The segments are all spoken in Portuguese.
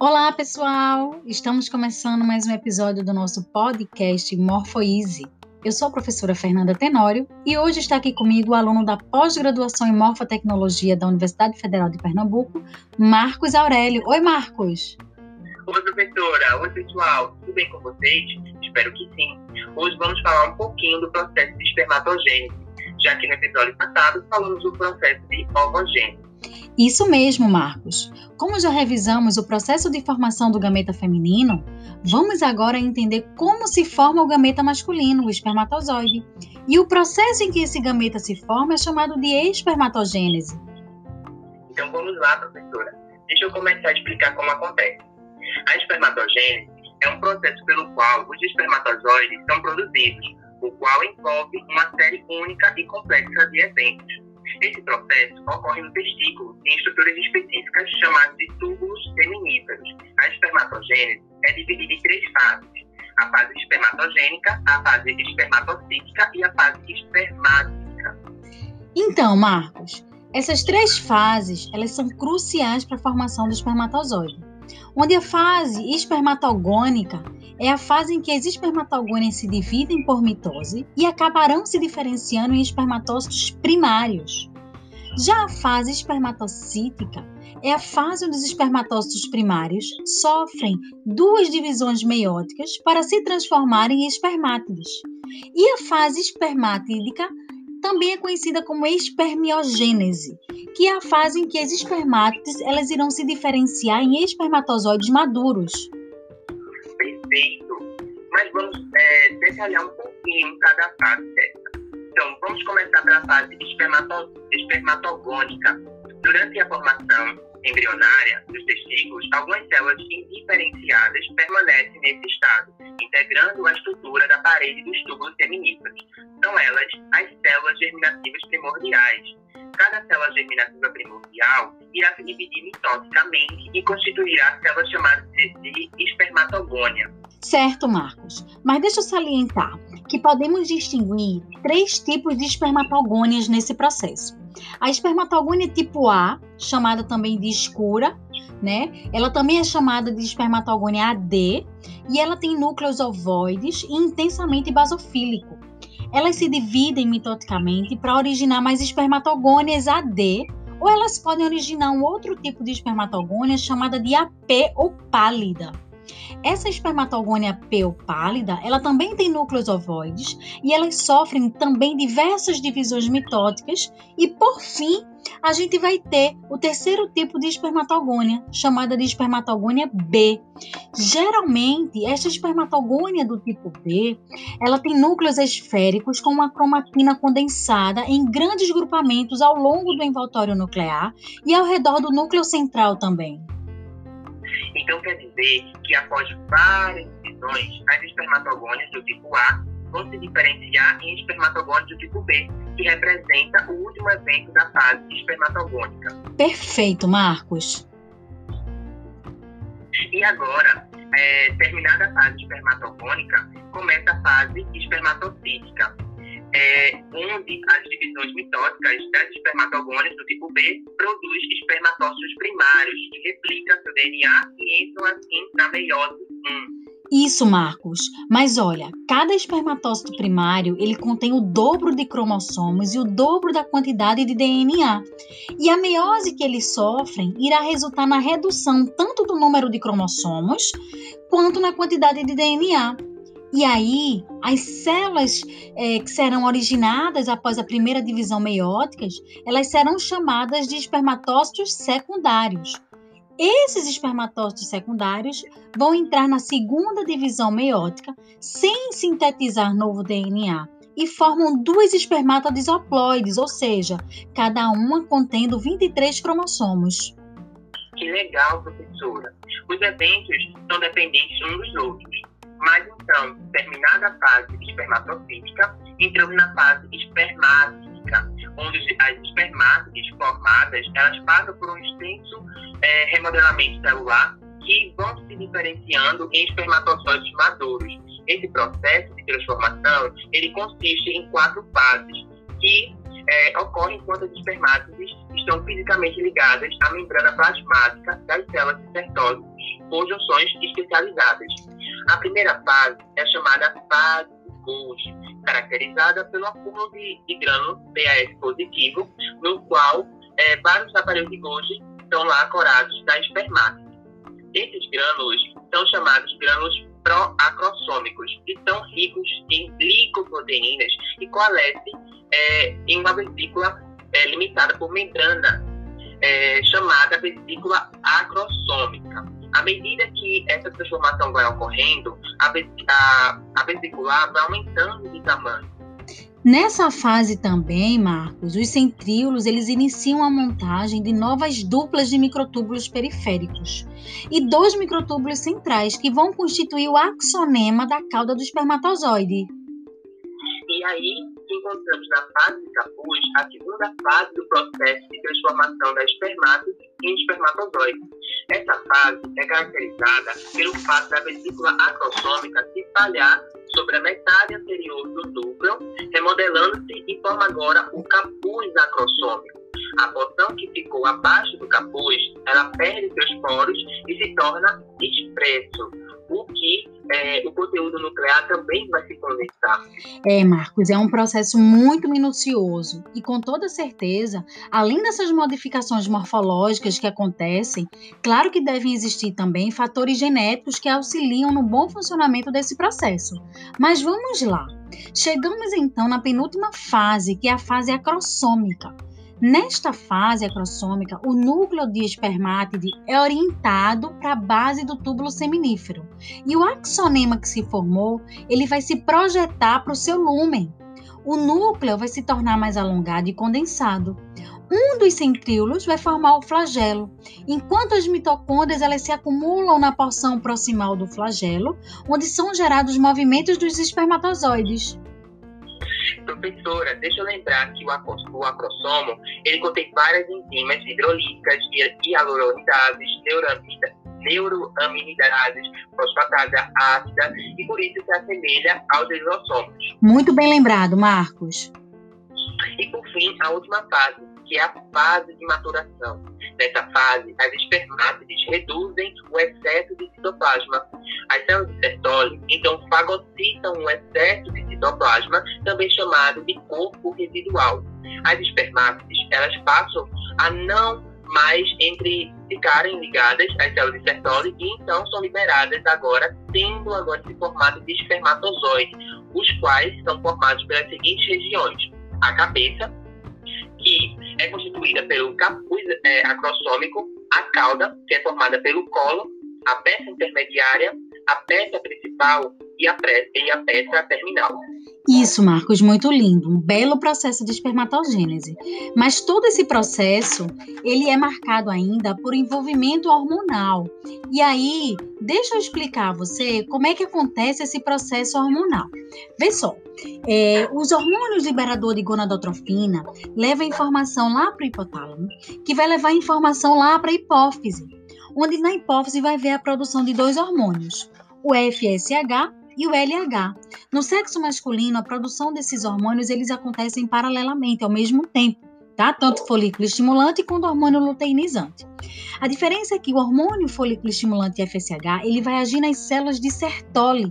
Olá, pessoal! Estamos começando mais um episódio do nosso podcast Morfoeasy. Eu sou a professora Fernanda Tenório e hoje está aqui comigo o aluno da pós-graduação em Morfotecnologia da Universidade Federal de Pernambuco, Marcos Aurélio. Oi, Marcos! Oi, professora! Oi, pessoal! Tudo bem com vocês? Espero que sim. Hoje vamos falar um pouquinho do processo de espermatogênese, já que no episódio passado falamos do processo de ovogênese. Isso mesmo, Marcos. Como já revisamos o processo de formação do gameta feminino, vamos agora entender como se forma o gameta masculino, o espermatozoide. E o processo em que esse gameta se forma é chamado de espermatogênese. Então vamos lá, professora. Deixa eu começar a explicar como acontece. A espermatogênese é um processo pelo qual os espermatozoides são produzidos, o qual envolve uma série única e complexa de eventos esse processo ocorre no testículo em estruturas específicas chamadas de túbulos seminíferos. A espermatogênese é dividida em três fases: a fase espermatogênica, a fase espermatocítica e a fase espermática. Então, Marcos, essas três fases elas são cruciais para a formação do espermatozoide. Onde a fase espermatogônica é a fase em que as espermatogônias se dividem por mitose e acabarão se diferenciando em espermatócitos primários. Já a fase espermatocítica é a fase onde os espermatócitos primários sofrem duas divisões meióticas para se transformarem em espermátidos. E a fase espermátídica também é conhecida como espermiogênese, que é a fase em que as espermátides elas irão se diferenciar em espermatozoides maduros perfeito, mas vamos é, detalhar um pouquinho cada fase dessa. Então, vamos começar pela fase espermato espermatogônica. Durante a formação embrionária dos testículos, algumas células indiferenciadas permanecem nesse estado, integrando a estrutura da parede dos túbulos seminíferos. São elas as células germinativas primordiais. Cada célula germinativa primordial irá se dividir mitosicamente e constituirá células chamadas de espermatogônia. Certo, Marcos. Mas deixa eu salientar que podemos distinguir três tipos de espermatogônias nesse processo. A espermatogônia tipo A, chamada também de escura, né? Ela também é chamada de espermatogônia AD e ela tem núcleos ovoides e intensamente basofílico. Elas se dividem mitoticamente para originar mais espermatogônias AD ou elas podem originar um outro tipo de espermatogônia chamada de AP ou pálida. Essa espermatogônia pálida, ela também tem núcleos ovoides e elas sofrem também diversas divisões mitóticas e por fim a gente vai ter o terceiro tipo de espermatogônia, chamada de espermatogônia B. Geralmente, esta espermatogônia do tipo B, ela tem núcleos esféricos com uma cromatina condensada em grandes grupamentos ao longo do envoltório nuclear e ao redor do núcleo central também. Então quer dizer que após várias divisões, as espermatogônias do tipo A vão se diferenciar em espermatogônias do tipo B, que representa o último evento da fase espermatogônica. Perfeito, Marcos. E agora, é, terminada a fase espermatogônica, começa a fase espermatocítica, onde as divisões mitóticas das espermatogônias do tipo B produz espermatócitos primários, que replicam seu DNA e entram assim na meiose 1. Isso, Marcos. Mas olha, cada espermatócito primário, ele contém o dobro de cromossomos e o dobro da quantidade de DNA. E a meiose que eles sofrem irá resultar na redução tanto do número de cromossomos quanto na quantidade de DNA. E aí, as células é, que serão originadas após a primeira divisão meiótica, elas serão chamadas de espermatócitos secundários. Esses espermatócitos secundários vão entrar na segunda divisão meiótica sem sintetizar novo DNA e formam duas espermátodes haploides, ou seja, cada uma contendo 23 cromossomos. Que legal, professora. Os eventos são dependentes uns dos outros. Mas então, terminada a fase espermatofítica, entramos na fase espermática, onde as espermátides formadas elas passam por um extenso é, remodelamento celular que vão se diferenciando em espermatozoides maduros. Esse processo de transformação ele consiste em quatro fases que é, ocorrem enquanto as espermátides estão fisicamente ligadas à membrana plasmática das células cistertóticas por junções especializadas. A primeira fase é chamada fase Golgi, caracterizada pelo acúmulo de, de grânulos PAS positivo, no qual é, vários aparelhos de Golgi estão lá corados da espermátide. Esses grânulos são chamados grânulos proacrossômicos, que são ricos em glicoproteínas e coalescem é, em uma vesícula é, limitada por membrana é, chamada vesícula acrossômica. À medida que essa transformação vai ocorrendo, a, a, a vesícula vai aumentando de tamanho. Nessa fase também, Marcos, os centríolos eles iniciam a montagem de novas duplas de microtúbulos periféricos e dois microtúbulos centrais que vão constituir o axonema da cauda do espermatozoide. E aí encontramos na fase de capuz a segunda fase do processo de transformação da espermátide em espermatozoide. Essa fase é caracterizada pelo fato da vesícula acrossômica se espalhar sobre a metade anterior do núcleo, remodelando-se e forma agora o capuz acrossômico. A porção que ficou abaixo do capuz, ela perde seus poros e se torna expresso, o que é, o conteúdo nuclear também vai se condensar. É, Marcos, é um processo muito minucioso e com toda certeza, além dessas modificações morfológicas que acontecem, claro que devem existir também fatores genéticos que auxiliam no bom funcionamento desse processo. Mas vamos lá. Chegamos então na penúltima fase, que é a fase acrossômica. Nesta fase acrossômica, o núcleo de espermátide é orientado para a base do túbulo seminífero e o axonema que se formou, ele vai se projetar para o seu lúmen. O núcleo vai se tornar mais alongado e condensado. Um dos centríolos vai formar o flagelo, enquanto as mitocôndrias elas se acumulam na porção proximal do flagelo, onde são gerados movimentos dos espermatozoides. Professora, deixa eu lembrar que o, o acrossomo, ele contém várias enzimas hidrolíticas, hialuronidases, neuroaminidases, fosfatase ácida, e por isso se assemelha aos lisossomos. Muito bem lembrado, Marcos. E por fim, a última fase, que é a fase de maturação. Nessa fase, as espermátides reduzem o excesso de citoplasma. As células de Sertoli, então, fagocitam o excesso de citoplasma, também chamado de corpo residual. As espermátides, elas passam a não mais entre ficarem ligadas às células de Sertoli e então são liberadas agora, tendo agora esse formato de espermatozoide, os quais são formados pelas seguintes regiões: a cabeça, que é constituída pelo capuz é, acrossômico, a cauda, que é formada pelo colo, a peça intermediária, a peça principal e a, e a peça terminal. Isso, Marcos, muito lindo, um belo processo de espermatogênese. Mas todo esse processo, ele é marcado ainda por envolvimento hormonal. E aí, deixa eu explicar a você como é que acontece esse processo hormonal. Vê só, é, os hormônios liberadores de gonadotrofina levam informação lá para o hipotálamo, que vai levar informação lá para a hipófise, onde na hipófise vai ver a produção de dois hormônios, o FSH e o LH. No sexo masculino, a produção desses hormônios eles acontecem paralelamente, ao mesmo tempo, tá? Tanto folículo estimulante quanto hormônio luteinizante. A diferença é que o hormônio folículo estimulante FSH, ele vai agir nas células de Sertoli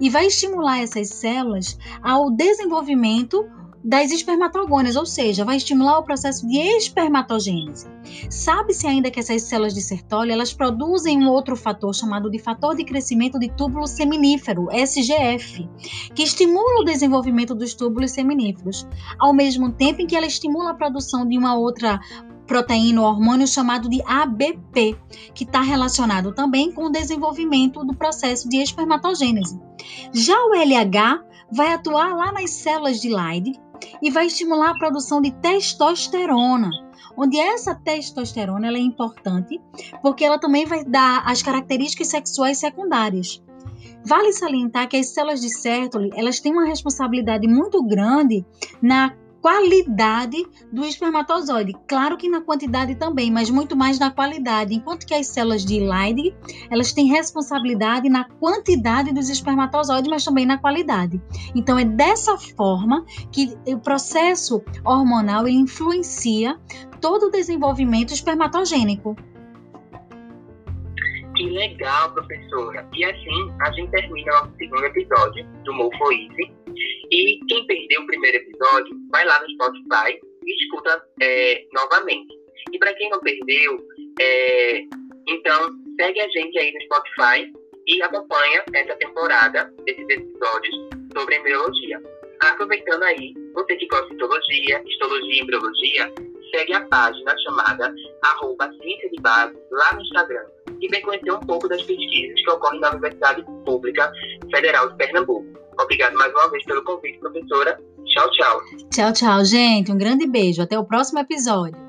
e vai estimular essas células ao desenvolvimento das espermatogônias, ou seja, vai estimular o processo de espermatogênese. Sabe-se ainda que essas células de Sertoli, elas produzem um outro fator chamado de fator de crescimento de túbulo seminífero, SGF, que estimula o desenvolvimento dos túbulos seminíferos, ao mesmo tempo em que ela estimula a produção de uma outra proteína ou hormônio chamado de ABP, que está relacionado também com o desenvolvimento do processo de espermatogênese. Já o LH vai atuar lá nas células de Leydig e vai estimular a produção de testosterona, onde essa testosterona é importante porque ela também vai dar as características sexuais secundárias. Vale salientar que as células de Sertoli, elas têm uma responsabilidade muito grande na qualidade do espermatozoide. Claro que na quantidade também, mas muito mais na qualidade. Enquanto que as células de Leydig, elas têm responsabilidade na quantidade dos espermatozoides, mas também na qualidade. Então é dessa forma que o processo hormonal influencia todo o desenvolvimento espermatogênico. Que legal, professora. E assim, a gente termina o segundo episódio do Morfoise. E quem perdeu o primeiro episódio, vai lá no Spotify e escuta é, novamente. E para quem não perdeu, é, então segue a gente aí no Spotify e acompanha essa temporada desses episódios sobre embriologia. Aproveitando aí, você que gosta de histologia, histologia e embriologia, segue a página chamada arroba ciência de base lá no Instagram e vem conhecer um pouco das pesquisas que ocorrem na Universidade Pública Federal de Pernambuco. Obrigado mais uma vez pelo convite, professora. Tchau, tchau. Tchau, tchau, gente. Um grande beijo. Até o próximo episódio.